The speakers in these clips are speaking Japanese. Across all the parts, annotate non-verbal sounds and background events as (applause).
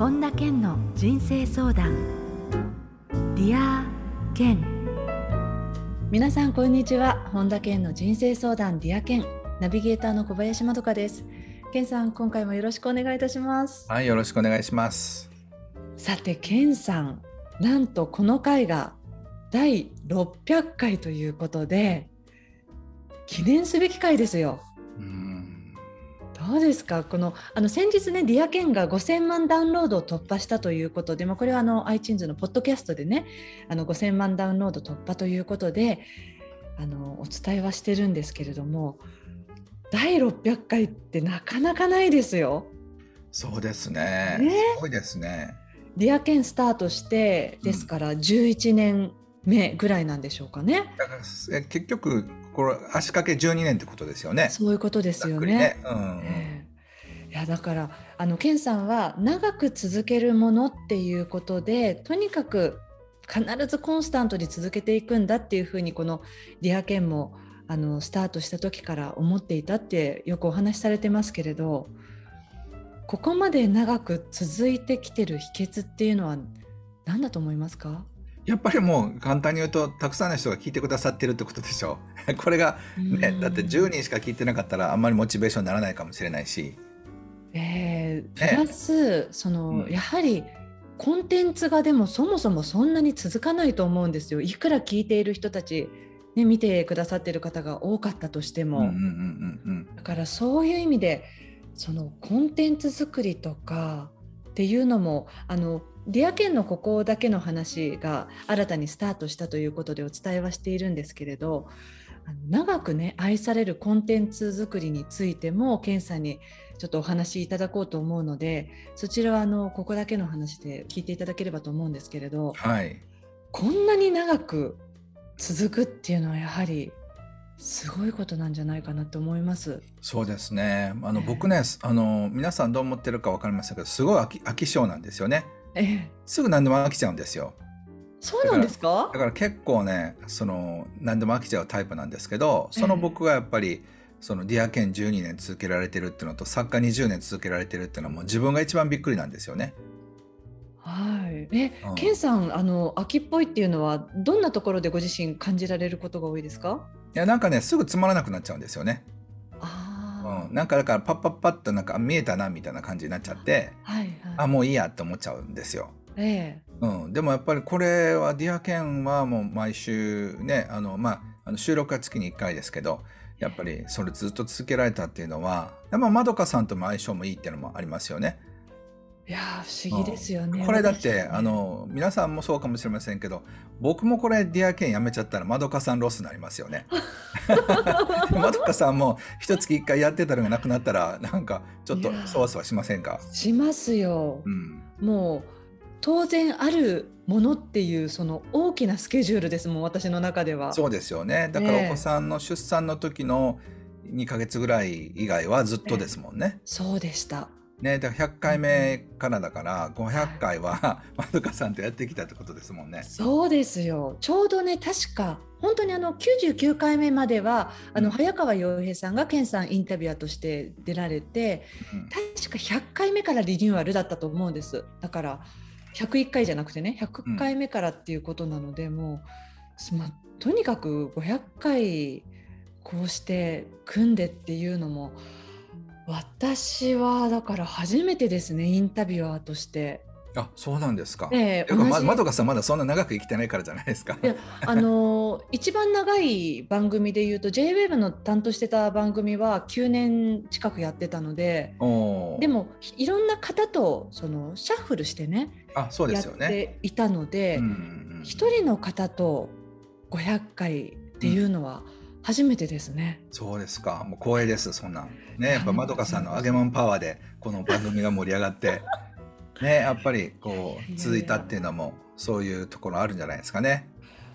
本田健の人生相談。 Dear Ken。皆さんこんにちは。本田健の人生相談 Dear Ken。ナビゲーターの小林まどかです。健さん今回もよろしくお願いいたします。はいよろしくお願いします。さて健さんなんとこの回が第600回ということで記念すべき回ですよどうですかこのあの先日ね、ディアケンが5000万ダウンロードを突破したということで、まあ、これはあの iTunes のポッドキャストでね、あの5000万ダウンロード突破ということで、あのお伝えはしてるんですけれども、第600回ってなかなかないですよ。そうですね。ねすごいですね。ディアケンスタートしてですから11年目ぐらいなんでしょうかね。だから結局これ足掛け12年ってことですよね。そういうことですよね。ねうん、えー、いやだからあのケンさんは長く続けるものっていうことでとにかく必ずコンスタントに続けていくんだっていうふうにこのディアケンもあのスタートした時から思っていたってよくお話しされてますけれどここまで長く続いてきてる秘訣っていうのは何だと思いますか？やっぱりもう簡単に言うとたくさんの人が聞いてくださってるってことでしょう。(laughs) これがね、だって10人しか聞いてなかったらあんまりモチベーションにならないかもしれないし。えー、プラス、ね、その、うん、やはりコンテンツがでもそもそもそんなに続かないと思うんですよ。いくら聞いている人たち、ね、見てくださってる方が多かったとしても。だからそういう意味でそのコンテンツ作りとかっていうのもあの Dear Ken のここだけの話が新たにスタートしたということでお伝えはしているんですけれど長くね愛されるコンテンツ作りについても健さんにちょっとお話しいただこうと思うのでそちらはあのここだけの話で聞いていただければと思うんですけれど、はい、こんなに長く続くっていうのはやはりすごいことなんじゃないかなと思います。そうですね。あの、えー、僕ね、あの皆さんどう思ってるかわかりませんけど、すごい飽き飽き性なんですよね。ええ、すぐ何でも飽きちゃうんですよ。そうなんですか？だから結構ねその何でも飽きちゃうタイプなんですけどその僕がやっぱり、そのディアケン12年続けられてるっていうのと作家20年続けられてるっていうのはもう自分が一番びっくりなんですよね。はい。え、うん、ケンさんあの秋っぽいっていうのはどんなところでご自身感じられることが多いですか？いやなんかねすぐつまらなくなっちゃうんですよね。あうん、なんかだからパッパッパッとなんか見えたなみたいな感じになっちゃって、はいはい、あもういいやって思っちゃうんですよ。ええうん、でもやっぱりこれはディアケンはもう毎週ねあの、まあ、あの収録は月に1回ですけどやっぱりそれずっと続けられたっていうのはまどかさんとも相性もいいっていうのもありますよね。いや不思議ですよね、うん、これだって、ね、あの皆さんもそうかもしれませんけど僕もこれディアケンやめちゃったらまどかさんロスになりますよね。まどかさんも一月一回やってたのがなくなったらなんかちょっとそわそわしませんか？しますよ。うん、もう当然あるものっていうその大きなスケジュールですもん私の中では。そうですよねだからお子さんの出産の時の2か月ぐらい以外はずっとですもんね。そうでした。ね、だから100回目からだから500回は (laughs) まどかさんとやってきたってことですもんね。そうですよ。ちょうどね確か本当にあの99回目まではあの早川洋平さんが健さんインタビュアーとして出られて、うん、確か100回目からリニューアルだったと思うんです。だから101回じゃなくてね100回目からっていうことなので、うん、もう、ま、とにかく500回こうして組んでっていうのも私はだから初めてですねインタビュアーとして。あそうなんですか。えー、ままどかさんまだそんな長く生きてないからじゃないですか。いやあの一番長い番組でいうと JWAVE の担当してた番組は9年近くやってたのででもいろんな方とそのシャッフルしてねあそうですよね。やっていたので一、人の方と500回っていうのは、初めてですね。そうですか。もう光栄です。そんなね、やっぱまどかさんの揚げまんパワーでこの番組が盛り上がって、ね、やっぱりこう続いたっていうのもそういうところあるんじゃないですかね。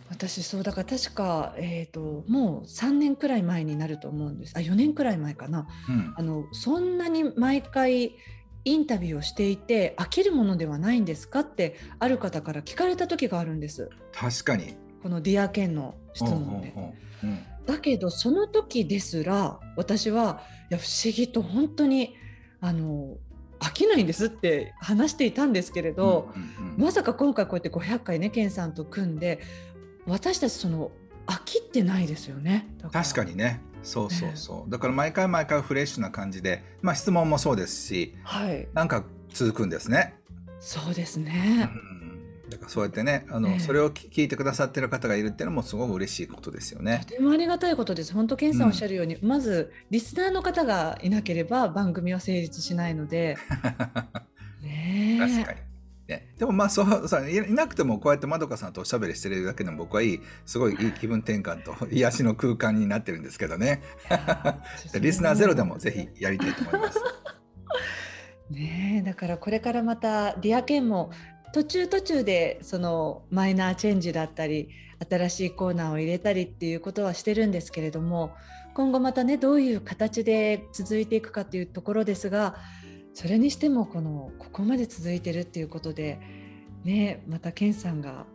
私そうだから確か、えーと、もう3年くらい前になると思うんですあ4年くらい前かな、うん、あのそんなに毎回インタビューをしていて飽きるものではないんですかってある方から聞かれた時があるんです確かにこの「ディアケンの質問で。うん、だけどその時ですら私はいや不思議と本当にあの飽きないんですって話していたんですけれど、うんうんうん、まさか今回こうやって500回ね健さんと組んで私たちその飽きってないですよね。確かにね。そうそうそう、だから毎回毎回フレッシュな感じで、まあ、質問もそうですし、はい、なんか続くんですね。そうですね、うん、だからそうやってねあの、えー、それを聞いてくださってる方がいるっていうのもすごく嬉しいことですよね。とてもありがたいことです。本当健さんおっしゃるように、うん、まずリスナーの方がいなければ番組は成立しないので。(laughs) ね確かにね、でもまあそうさいなくてもこうやってまどかさんとおしゃべりしてるだけでも僕はいいすごいいい気分転換と癒しの空間になってるんですけどね (laughs) リスナーゼロでもぜひやりたいと思います。(laughs) ねだからこれからまたディアケンも途中途中でそのマイナーチェンジだったり新しいコーナーを入れたりっていうことはしてるんですけれども今後またねどういう形で続いていくかっていうところですがそれにしてもこのここまで続いてるっていうことでねまたケンさんが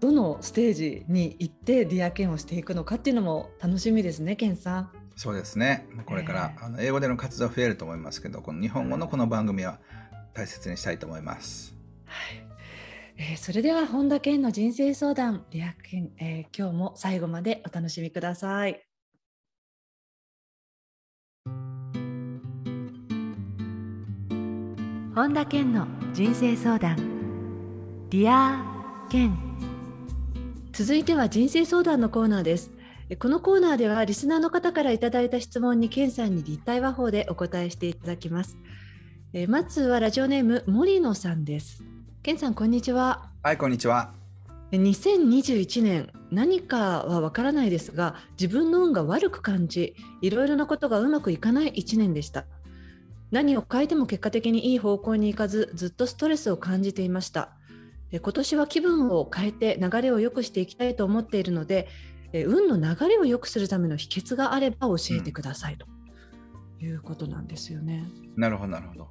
どのステージに行ってディアケンをしていくのかっていうのも楽しみですねケンさん。そうですねこれから、えー、あの英語での活動増えると思いますけどこの日本語のこの番組は大切にしたいと思います。はい。えー、それでは本田健の人生相談 Dear Ken、えー、今日も最後までお楽しみください。本田健の人生相談 Dear Ken。続いては人生相談のコーナーです。このコーナーではリスナーの方からいただいた質問に健さんに立体話法でお答えしていただきます。まずはラジオネーム森野さんです健さんこんにちは。はいこんにちは。2021年何かはわからないですが自分の運が悪く感じいろいろなことがうまくいかない1年でした。何を変えても結果的にいい方向に行かずずっとストレスを感じていました。今年は気分を変えて流れを良くしていきたいと思っているので運の流れを良くするための秘訣があれば教えてください、ということなんですよね。なるほどなるほど。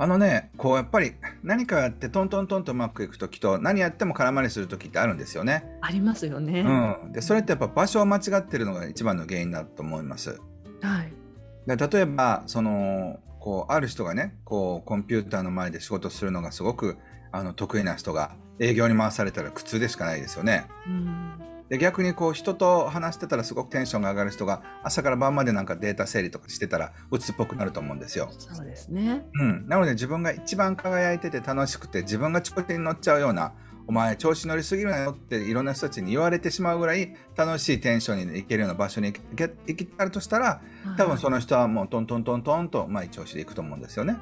あのねこうやっぱり何かやってトントントンとうまくいく時と何やっても空回りする時ってあるんですよね。ありますよね。うん、でそれってやっぱ場所を間違ってるのが一番の原因だと思います。はい、で例えばそのこうある人がねこうコンピューターの前で仕事するのがすごくあの得意な人が営業に回されたら苦痛でしかないですよね。で逆にこう人と話してたらすごくテンションが上がる人が朝から晩までなんかデータ整理とかしてたら鬱っぽくなると思うんですよ。そうですね、うん、なので自分が一番輝いてて楽しくて自分が調子に乗っちゃうようなお前調子乗りすぎるなよっていろんな人たちに言われてしまうぐらい楽しいテンションに行けるような場所に行きたるとしたら多分その人はもうトントントントンとまあ調子でいくと思うんですよね。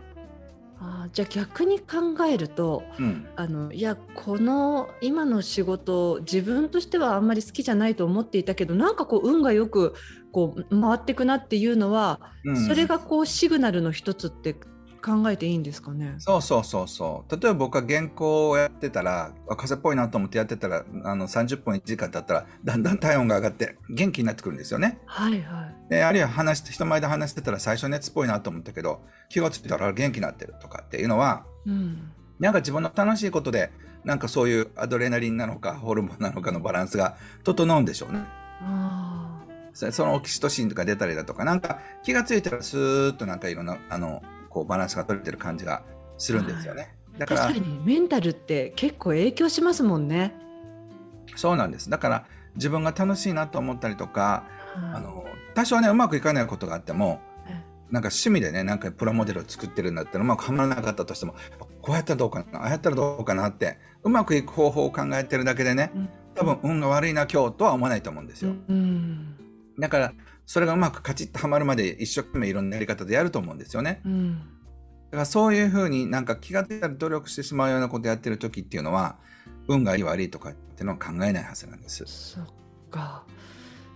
あじゃあ逆に考えると、うん、あのいやこの今の仕事自分としてはあんまり好きじゃないと思っていたけどなんかこう運がよくこう回っていくなっていうのは、うん、それがこうシグナルの一つって考えていいんですかね？そうそうそうそう。例えば僕は原稿をやってたら風っぽいなと思ってやってたらあの30分1時間経ったらだんだん体温が上がって元気になってくるんですよね。はいはい、であるいは話人前で話してたら最初熱っぽいなと思ったけど気が付いたら元気になってるとかっていうのは、うん、なんか自分の楽しいことでなんかそういうアドレナリンなのかホルモンなのかのバランスが整うんでしょうね。そのオキシトシンとか出たりだとかなんか気が付いたらスーッとなんかいろんなあのこうバランスが取れてる感じがするんですよね。だから確かにメンタルって結構影響しますもんね。そうなんです。だから自分が楽しいなと思ったりとか、あの多少ねうまくいかないことがあっても、なんか趣味でねなんかプラモデルを作ってるんだったらうまくはまらなかったとしてもこうやったらどうかなああやったらどうかなってうまくいく方法を考えてるだけでね、多分運が悪いな今日とは思わないと思うんですよ。うん、だからそれがうまくカチッとはまるまで一生懸命いろんなやり方でやると思うんですよね。うん、だからそういうふうになんか気が付いたら努力してしまうようなことやってる時っていうのは運がいい悪いとかっていうのは考えないはずなんです。そっか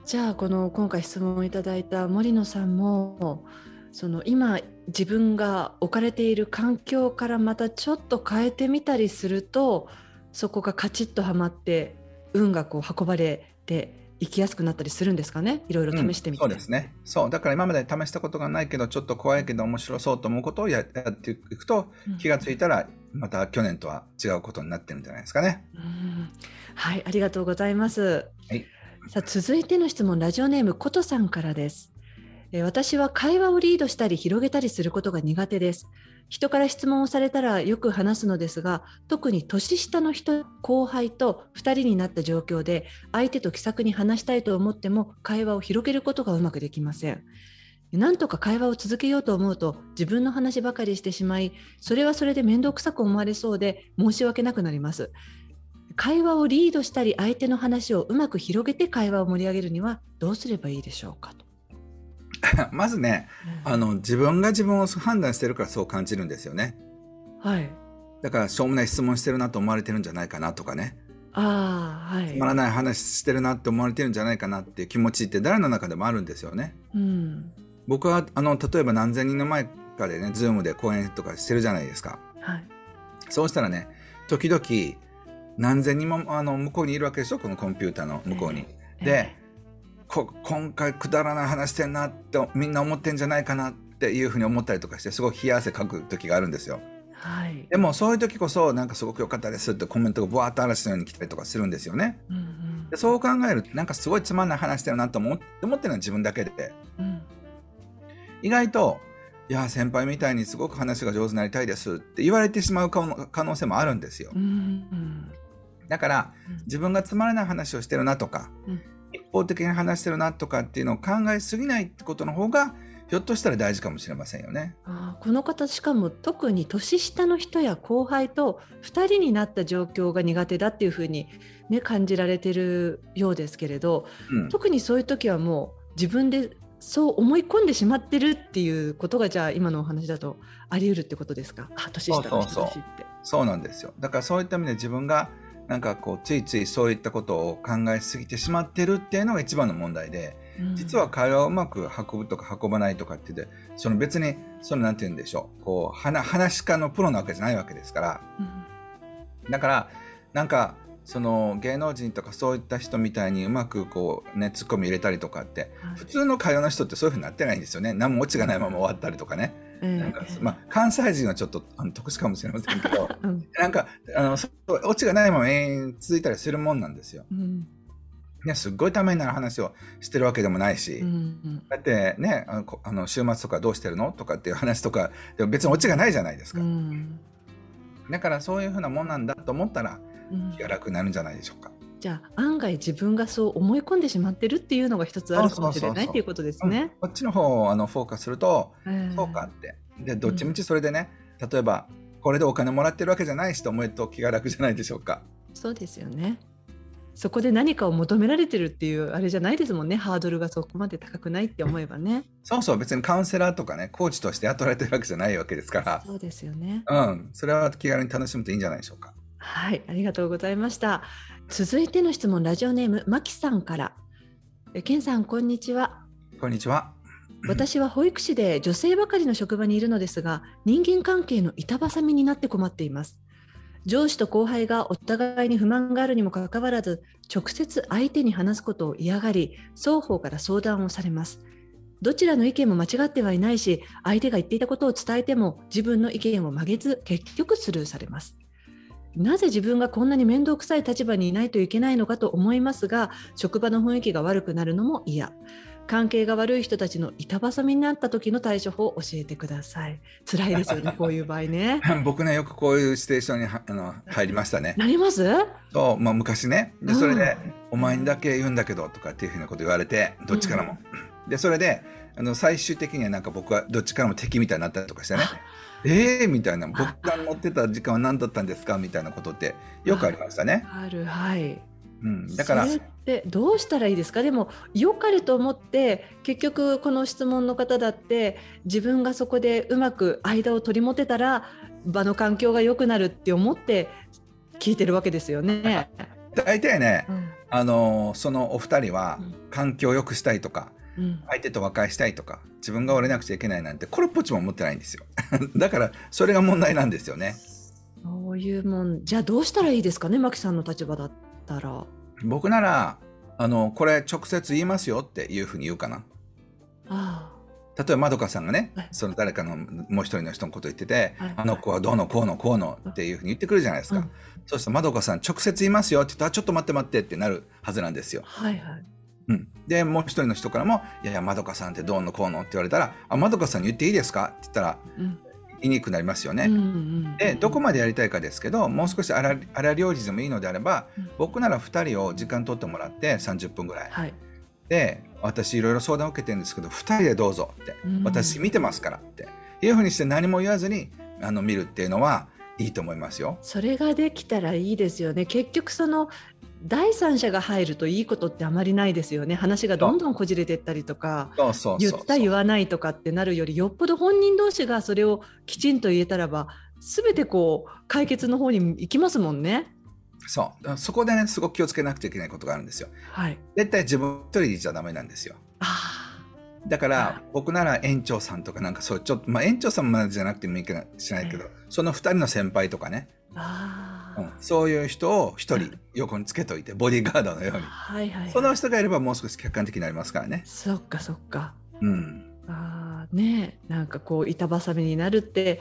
じゃあこの今回質問をいただいた森野さんもその今自分が置かれている環境からまたちょっと変えてみたりするとそこがカチッとはまって運がこう運ばれて行きやすくなったりするんですかね？いろいろ試してみて、うん、そうですね。そう。だから今まで試したことがないけどちょっと怖いけど面白そうと思うことをやっていくと、うん、気が付いたらまた去年とは違うことになってるんじゃないですかね、うん、はいありがとうございます、はい、さあ続いての質問ラジオネームことさんからです。私は会話をリードしたり広げたりすることが苦手です人から質問をされたらよく話すのですが特に年下の人後輩と2人になった状況で相手と気さくに話したいと思っても会話を広げることがうまくできません。なんとか会話を続けようと思うと自分の話ばかりしてしまいそれはそれで面倒くさく思われそうで申し訳なくなります。会話をリードしたり相手の話をうまく広げて会話を盛り上げるにはどうすればいいでしょうかと。(laughs) まずね、あの自分が自分を判断してるからそう感じるんですよね。はい。だからしょうもない質問してるなと思われてるんじゃないかなとかね。ああ、はい。つまらない話してるなって思われてるんじゃないかなっていう気持ちって誰の中でもあるんですよね。うん。僕はあの例えば何千人の前かでね、ズームで講演とかしてるじゃないですか。はい。そうしたらね、時々何千人もあの向こうにいるわけでしょ、このコンピューターの向こうに。えー、で、今回くだらない話してんなってみんな思ってんじゃないかなっていうふうに思ったりとかしてすごい冷や汗かく時があるんですよ。はい、でもそういう時こそなんかすごく良かったですってコメントがブワーッと嵐のように来たりとかするんですよね。うんうん、でそう考えるとなんかすごいつまんない話してるなと思って思ってるのは自分だけで、うん、意外と「いや先輩みたいにすごく話が上手になりたいです」って言われてしまう可能性もあるんですよ。うんうん、だから自分がつまらない話をしてるなとか、うん一方的に話してるなとかっていうのを考えすぎないってことの方がひょっとしたら大事かもしれませんよね。あこの方しかも特に年下の人や後輩と2人になった状況が苦手だっていうふうに、ね、感じられてるようですけれど、うん、特にそういう時はもう自分でそう思い込んでしまってるっていうことがじゃあ今のお話だとあり得るってことですか？あ年下の人だしって。そうなんですよ。だからそういった意味で自分がなんかこうついついそういったことを考えすぎてしまってるっていうのが一番の問題で、うん、実は会話をうまく運ぶとか運ばないとかって言ってその別にそのなんて言うんでしょうこう話し家のプロなわけじゃないわけですから、うん、だからなんかその芸能人とかそういった人みたいにうまくこうねツッコミ入れたりとかって、はい、普通の会話の人ってそういうふうになってないんですよね。何もオチがないまま終わったりとかね。なんかまあ、関西人はちょっとあの特殊かもしれませんけど、(laughs) うん、なんかあのオチがないまま永遠続いたりするもんなんですよ。うん。ね、すっごいためになる話をしてるわけでもないし、うんうん、だってねあのあの週末とかどうしてるのとかっていう話とかでも別にオチがないじゃないですか、うん、だからそういうふうなもんなんだと思ったら気が楽になるんじゃないでしょうか。じゃあ案外自分がそう思い込んでしまってるっていうのが一つあるかもしれないっていうことですね。こっちの方をあのフォーカスすると、そうかって。でどっちみちそれでね、うん、例えばこれでお金もらってるわけじゃないしと思うと気が楽じゃないでしょうか。そうですよね。そこで何かを求められてるっていうあれじゃないですもんね。ハードルがそこまで高くないって思えばね。そうそう別にカウンセラーとかねコーチとして雇われてるわけじゃないわけですから。そうですよね。うん。それは気軽に楽しむといいんじゃないでしょうか。はいありがとうございました続いての質問ラジオネームまきさんから。けんさんこんにちは。こんにちは。私は保育士で女性ばかりの職場にいるのですが人間関係の板挟みになって困っています。上司と後輩がお互いに不満があるにもかかわらず直接相手に話すことを嫌がり双方から相談をされます。どちらの意見も間違ってはいないし相手が言っていたことを伝えても自分の意見を曲げず結局スルーされますなぜ自分がこんなに面倒くさい立場にいないといけないのかと思いますが職場の雰囲気が悪くなるのも嫌関係が悪い人たちの板挟みになった時の対処法を教えてください。辛いですよね、(laughs) こういう場合ね。(laughs) 僕ね、よくこういうシチュエーションにあの入りましたね。なります？そう、まあ昔ね。で、それで、うん、お前にだけ言うんだけどとかっていうふうなこと言われて、どっちからも。うん、で、それで、あの最終的にはなんか僕はどっちからも敵みたいになったりとかしてね。ええー、みたいな。僕が乗ってた時間は何だったんですか？みたいなことってよくありましたね。あるはい。うん、だからそれってどうしたらいいですか？でも良かれと思って結局この質問の方だって自分がそこでうまく間を取り持てたら場の環境が良くなるって思って聞いてるわけですよね。大体ね、うん、あのそのお二人は環境を良くしたいとか、うん、相手と和解したいとか自分が折れなくちゃいけないなんてこれっぽっちも思ってないんですよ。(laughs) だからそれが問題なんですよね。そういうもん。じゃあどうしたらいいですかね牧さんの立場だったら。僕ならあのこれ直接言いますよっていうふうに言うかな。あ例えばまどかさんがね、その誰かのもう一人の人のこと言ってて、はい、あの子はどうのこうのこうのっていうふうに言ってくるじゃないですか、うん、そうするとまどかさん直接言いますよって言ったらちょっと待って待ってってなるはずなんですよ。はいはいうん、でもう一人の人からも「いやいやまどかさんってどうのこうの」って言われたら「あまどかさんに言っていいですか?」って言ったら、うん、言いにくくなりますよね。うんうん、でどこまでやりたいかですけどもう少し荒荒料理でもいいのであれば、うん、僕なら2人を時間取ってもらって30分ぐらい。はい、で私いろいろ相談を受けてるんですけど2人でどうぞって、うん、私見てますからっていうふうにして何も言わずにあの見るっていうのはいいと思いますよ。それができたらいいですよね。結局その第三者が入るといいことってあまりないですよね。話がどんどんこじれていったりとか言った言わないとかってなるよりよっぽど本人同士がそれをきちんと言えたらば全てこう解決の方に行きますもんね。そう。そこでねすごく気をつけなくちゃいけないことがあるんですよ。はい、絶対自分一人でじゃダメなんですよ。だから僕なら園長さんとかなんかそうちょっとまあ園長さんまでじゃなくてもいいかもしれないけど、その2人の先輩とかねうん、そういう人を一人横につけといてボディーガードのように、はいはい、はい、その人がいればもう少し客観的になりますからね。そっかそっか。うん、あねなんかこう板挟みになるって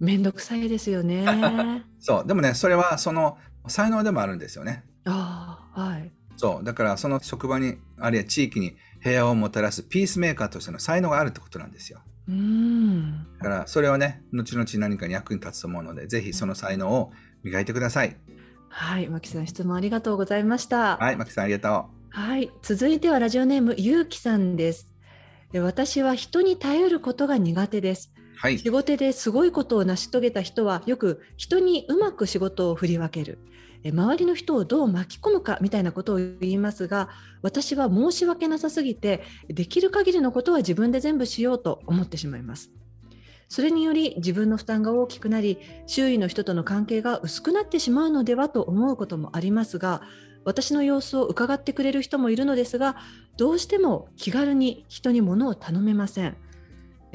面倒くさいですよね。(laughs) そうでもねそれはその才能でもあるんですよね。あはい、そうだからその職場にあるいは地域に平和をもたらすピースメーカーとしての才能があるってことなんですよ。うんだからそれはね後々何かに役に立つと思うのでぜひその才能を磨いてください。はい、牧さん質問ありがとうございました。はい、牧さんありがとう。はい、続いてはラジオネームゆうきさんです。私は人に頼ることが苦手です。はい、仕事ですごいことを成し遂げた人はよく人にうまく仕事を振り分ける。周りの人をどう巻き込むかみたいなことを言いますが私は申し訳なさすぎてできる限りのことは自分で全部しようと思ってしまいますそれにより自分の負担が大きくなり周囲の人との関係が薄くなってしまうのではと思うこともありますが私の様子を伺ってくれる人もいるのですがどうしても気軽に人に物を頼めません。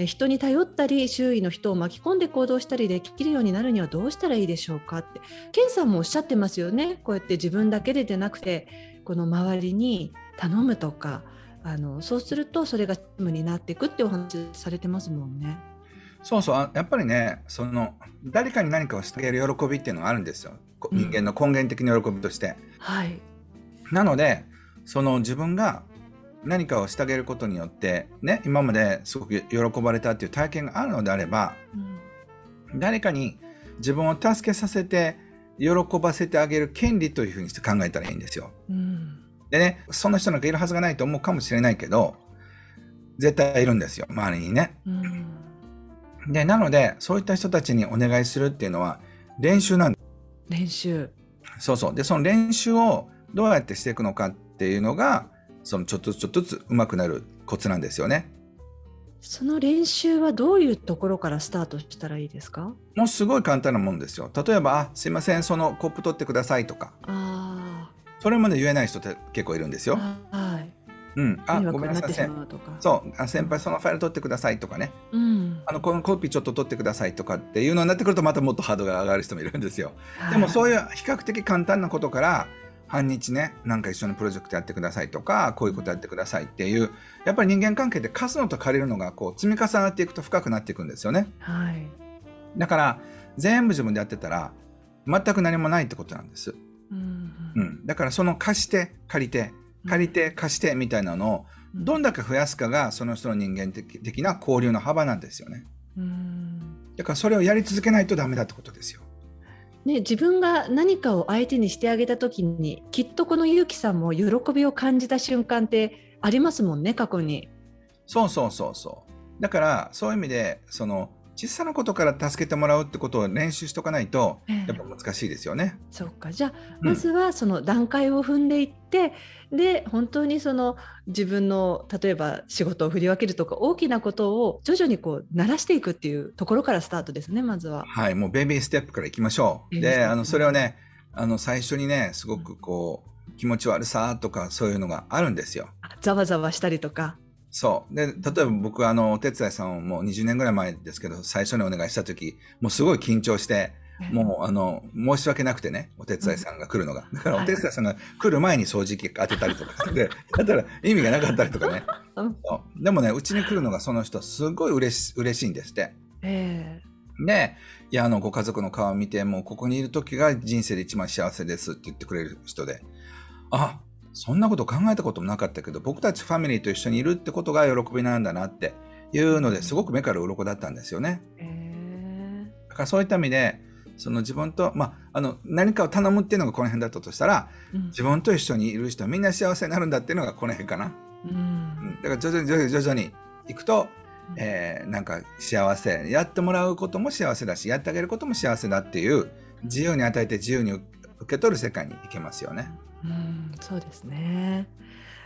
人に頼ったり周囲の人を巻き込んで行動したりできるようになるにはどうしたらいいでしょうかって。ケンさんもおっしゃってますよね。こうやって自分だけででなくてこの周りに頼むとかあのそうするとそれがチームになっていくってお話されてますもんね。そうそうやっぱりねその誰かに何かをしてあげる喜びっていうのがあるんですよ、うん、人間の根源的な喜びとして。はい、なのでその自分が何かをしてあげることによってね今まですごく喜ばれたっていう体験があるのであれば、うん、誰かに自分を助けさせて喜ばせてあげる権利というふうにして考えたらいいんですよ。うん、でねそんな人なんかいるはずがないと思うかもしれないけど絶対いるんですよ周りにね。うんで、なので、そういった人たちにお願いするっていうのは練習なんです。練習。そうそう。で、その練習をどうやってしていくのかっていうのが、そのちょっとずつちょっとずつ上手くなるコツなんですよね。その練習はどういうところからスタートしたらいいですか？もうすごい簡単なもんですよ。例えば、あ、すいません、そのコップ取ってくださいとか。ああ。それまで言えない人って結構いるんですよ。はい。うん、あごめんなさい。そう。あ先輩そのファイル取ってくださいとかね、うん、あのこのコピーちょっと取ってくださいとかっていうのになってくるとまたもっとハードが上がる人もいるんですよ、はい、でもそういう比較的簡単なことから半日ねなんか一緒にプロジェクトやってくださいとかこういうことやってくださいっていうやっぱり人間関係で貸すのと借りるのがこう積み重なっていくと深くなっていくんですよね、はい、だから全部自分でやってたら全く何もないってことなんです、うん、うん、だからその貸して借りて借りて貸してみたいなのをどんだけ増やすかがその人の人間的な交流の幅なんですよね。だからそれをやり続けないとダメだってことですよ。ね、自分が何かを相手にしてあげた時にきっとこのゆうきさんも喜びを感じた瞬間ってありますもんね過去に。そうそうそうそうだからそういう意味でその小さなことから助けてもらうってことを練習しとかないと、やっぱ難しいですよね。そっかじゃあ、まずはその段階を踏んでいってで本当にその自分の例えば仕事を振り分けるとか大きなことを徐々にこう慣らしていくっていうところからスタートですねまずは。はいもうベビーステップからいきましょう。であのそれをねあの最初にねすごくこう気持ち悪さとかそういうのがあるんですよ。ざわざわしたりとか。そう。で、例えば僕、あの、お手伝いさんをもう20年ぐらい前ですけど、最初にお願いした時、もうすごい緊張して、もう、あの、申し訳なくてね、お手伝いさんが来るのが。だから、お手伝いさんが来る前に掃除機当てたりとかで、(laughs) だったら意味がなかったりとかね。でもね、うちに来るのがその人、すごい嬉し嬉しいんですって。えー、で、いや、あの、ご家族の顔を見て、もうここにいる時が人生で一番幸せですって言ってくれる人で、あ、そんなこと考えたこともなかったけど、僕たちファミリーと一緒にいるってことが喜びなんだなっていうのですごく目から鱗だったんですよね。からそういった意味でその自分と、まあ、あの何かを頼むっていうのがこの辺だったとしたら、うん、自分と一緒にいる人はみんな幸せになるんだっていうのがこの辺かな。うん、だから徐々に徐々に徐々にいくと、えー、なんか幸せやってもらうことも幸せだしやってあげることも幸せだっていう自由に与えて自由に受け取る世界に行けますよね。うんそうですね。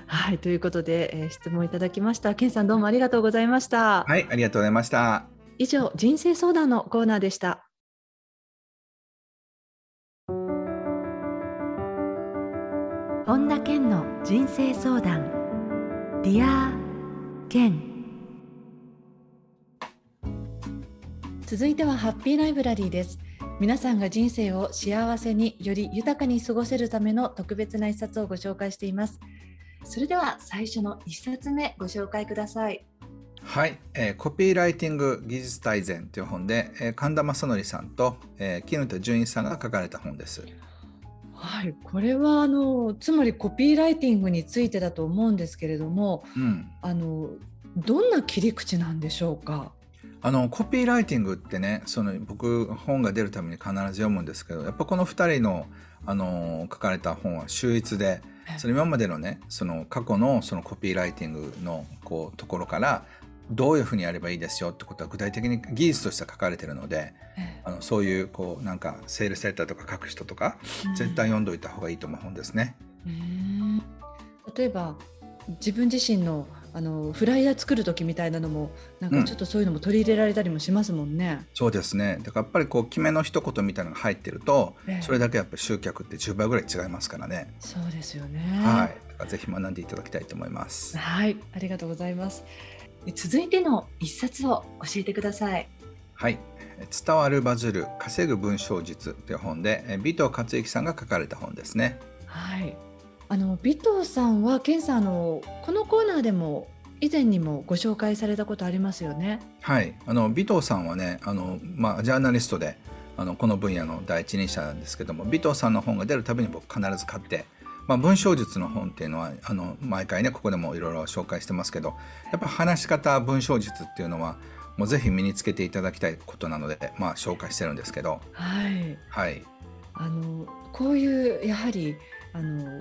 はいということで、えー、質問いただきました。健さんどうもありがとうございました。はいありがとうございました。以上人生相談のコーナーでした。本田健の人生相談。 Dear Ken 続いてはハッピーライブラリーです皆さんが人生を幸せにより豊かに過ごせるための特別な一冊をご紹介しています。それでは最初の一冊目ご紹介ください。はい、えー、コピーライティング技術大全という本で、えー、神田昌典さんと、えー、衣田順一さんが書かれた本です。はい、これはあのつまりコピーライティングについてだと思うんですけれども、うん、あのどんな切り口なんでしょうか？あのコピーライティングってねその僕本が出るために必ず読むんですけどやっぱこの2人のあの書かれた本は秀逸でその今までのねその過去のそのコピーライティングのこうところからどういうふうにやればいいですよってことは具体的に技術として書かれてるので、ええ、あのそういうこうなんかセールセーターとか書く人とか、うん、絶対読んどいた方がいいと思う本ですね。例えば自分自身のあのフライヤー作る時みたいなのもなんかちょっとそういうのも取り入れられたりもしますもんね。うん、そうですねだからやっぱりこう決めの一言みたいなのが入ってると、ええ、それだけやっぱり集客って10倍ぐらい違いますからね。そうですよね。はい。だからぜひ学んでいただきたいと思います。はい、ありがとうございます。続いての一冊を教えてください。はい。伝わるバズる稼ぐ文章術という本で尾藤克之さんが書かれた本ですね。はい。あの尾藤さんは健さんのこのコーナーでも以前にもご紹介されたことありますよね？はい。あの尾藤さんはね、あのまあジャーナリストで。あのこの分野の第一人者なんですけども尾藤さんの本が出るたびに僕必ず買ってまあ、文章術の本っていうのはあの毎回ねここでもいろいろ紹介してますけどやっぱ話し方文章術っていうのはもうぜひ身につけていただきたいことなので、まあ、紹介してるんですけど、はい、はい、あのこういうやはりあの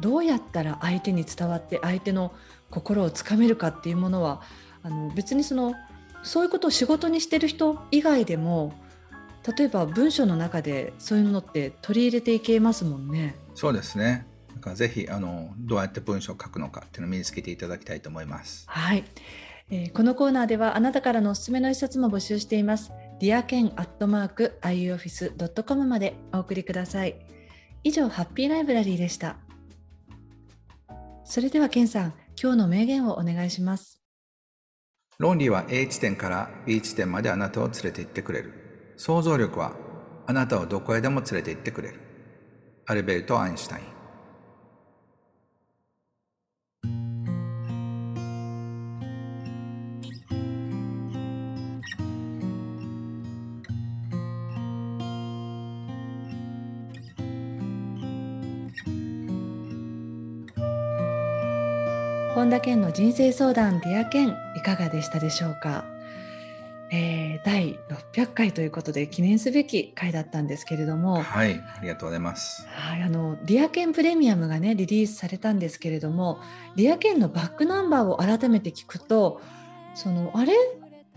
どうやったら相手に伝わって相手の心をつかめるかっていうものはあの別にそのそういうことを仕事にしてる人以外でも例えば文章の中でそういうのって取り入れていけますもんね。そうですねだからぜひあのどうやって文章を書くのかっていうのを身につけていただきたいと思います。はい、えー、このコーナーではあなたからのおすすめの一冊も募集しています。ディアケンアットマーク iuoffice.com までお送りください。以上、ハッピーライブラリーでした。それでは、ケンさん、今日の名言をお願いします。論理は A 地点から B 地点まであなたを連れて行ってくれる。想像力はあなたをどこへでも連れて行ってくれる。アルベルト・アインシュタイン。本田健の人生相談 Dear Ken いかがでしたでしょうか、えー、第600回ということで記念すべき回だったんですけれども。はいありがとうございます。はいあのディアケンプレミアムがねリリースされたんですけれどもディアケンのバックナンバーを改めて聞くとそのあれ？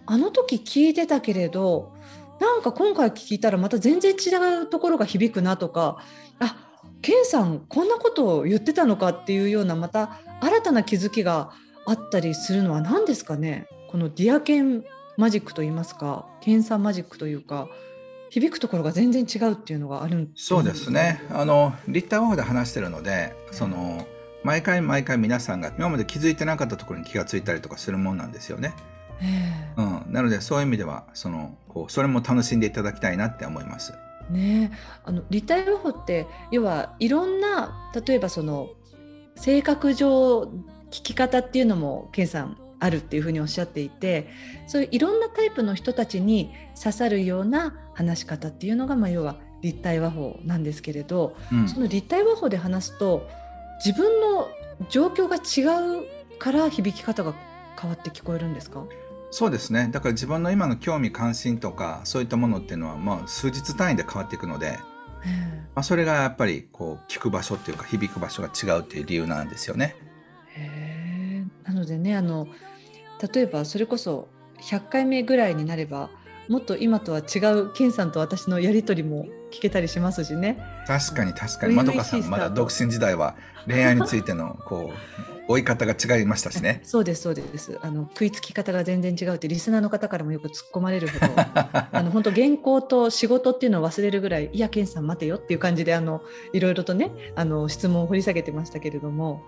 あの時聞いてたけれどなんか今回聞いたらまた全然違うところが響くなとかあケンさんこんなことを言ってたのかっていうようなまた新たな気づきがあったりするのは何ですかね？このディアケンマジックといいますか？ケンさんマジックというか響くところが全然違うっていうのがあるそうですね。あの立体ーで話してるのでその毎回毎回皆さんが今まで気づいてなかったところに気がついたりとかするもんなんですよね。うん、なのでそういう意味ではそのこうそれも楽しんでいただきたいなって思います。ね、あの立体話法って要はいろんな例えばその性格上聞き方っていうのも健さんあるっていうふうにおっしゃっていてそういういろんなタイプの人たちに刺さるような話し方っていうのが、まあ、要は立体話法なんですけれど、うん、その立体話法で話すと自分の状況が違うから響き方が変わって聞こえるんですか？そうですね。だから自分の今の興味関心とかそういったものっていうのは、まあ、数日単位で変わっていくので、まあ、それがやっぱりこう聞く場所っていうか響く場所が違うっていう理由なんですよね。へなのでねあの例えばそれこそ100回目ぐらいになればもっと今とは違うケンさんと私のやり取りも聞けたりしますしね。確かに確かに。まどかさんまだ独身時代は恋愛についてのこう追い方が違いましたしね。そうですそうです。あの食いつき方が全然違うってリスナーの方からもよく突っ込まれるほど、(laughs) あの本当原稿と仕事っていうのを忘れるぐらいいやケンさん待てよっていう感じであのいろいろとねあの質問を掘り下げてましたけれども。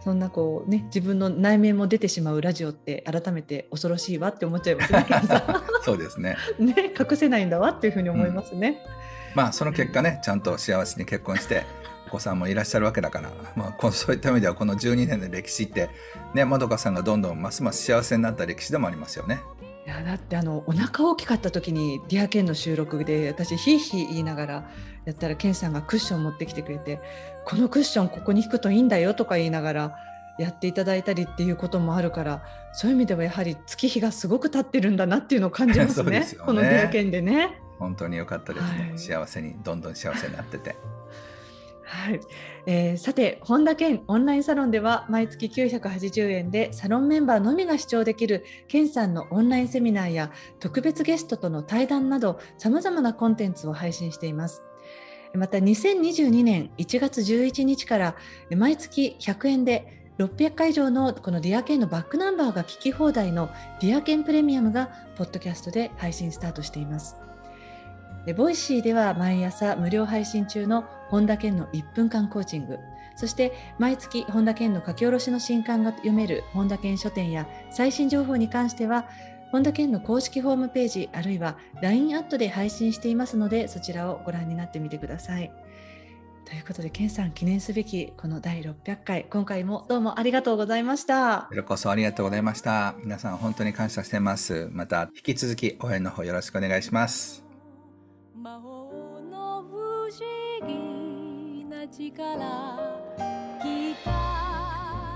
そんなこうね自分の内面も出てしまうラジオって改めて恐ろしいわって思っちゃいますね。(laughs) そうですね。ね隠せないんだわっていうふうに思いますね。うん、まあその結果ねちゃんと幸せに結婚してお子さんもいらっしゃるわけだから、まあ、(laughs) そういった意味ではこの12年の歴史ってねまどかさんがどんどんますます幸せになった歴史でもありますよね。いやだってあのお腹大きかった時にディアケンの収録で私ヒーヒー言いながらやったらケンさんがクッション持ってきてくれてこのクッションここに引くといいんだよとか言いながらやっていただいたりっていうこともあるからそういう意味ではやはり月日がすごく経ってるんだなっていうのを感じますね (laughs) ね、このディアケンでね。本当に良かったですね、はい、幸せにどんどん幸せになってて。はい、えー、さて本田健オンラインサロンでは毎月980円でサロンメンバーのみが視聴できる健さんのオンラインセミナーや特別ゲストとの対談などさまざまなコンテンツを配信しています。また2022年1月11日から毎月100円で600回以上のこの Dearケンのバックナンバーが聞き放題の Dearケンプレミアムがポッドキャストで配信スタートしています。 Voicy では毎朝無料配信中の本田健の1分間コーチングそして毎月本田健の書き下ろしの新刊が読める本田健書店や最新情報に関しては本田健の公式ホームページあるいは LINE アットで配信していますのでそちらをご覧になってみてください。ということで、健さん、記念すべきこの第600回、今回もどうもありがとうございました。こちらこそありがとうございました。皆さん、本当に感謝してます。また、引き続き応援の方よろしくお願いします。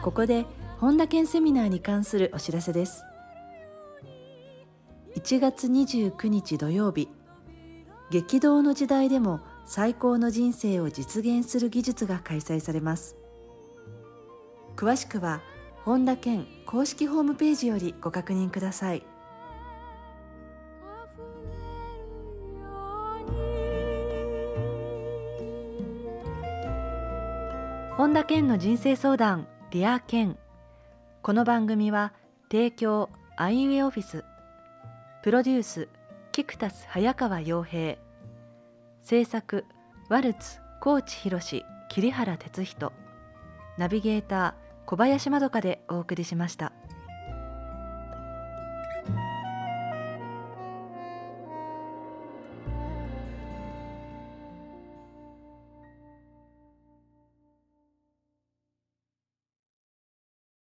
ここで本田健セミナーに関するお知らせです。1月29日土曜日。激動の時代でも最高の人生を実現する技術が開催されます。詳しくは本田健公式ホームページよりご確認ください。本田健の人生相談 Dear健この番組は提供アイウエオフィス。プロデュースキクタス早川洋平。制作ワルツ高知博桐原哲人。ナビゲーター小林まどかでお送りしました。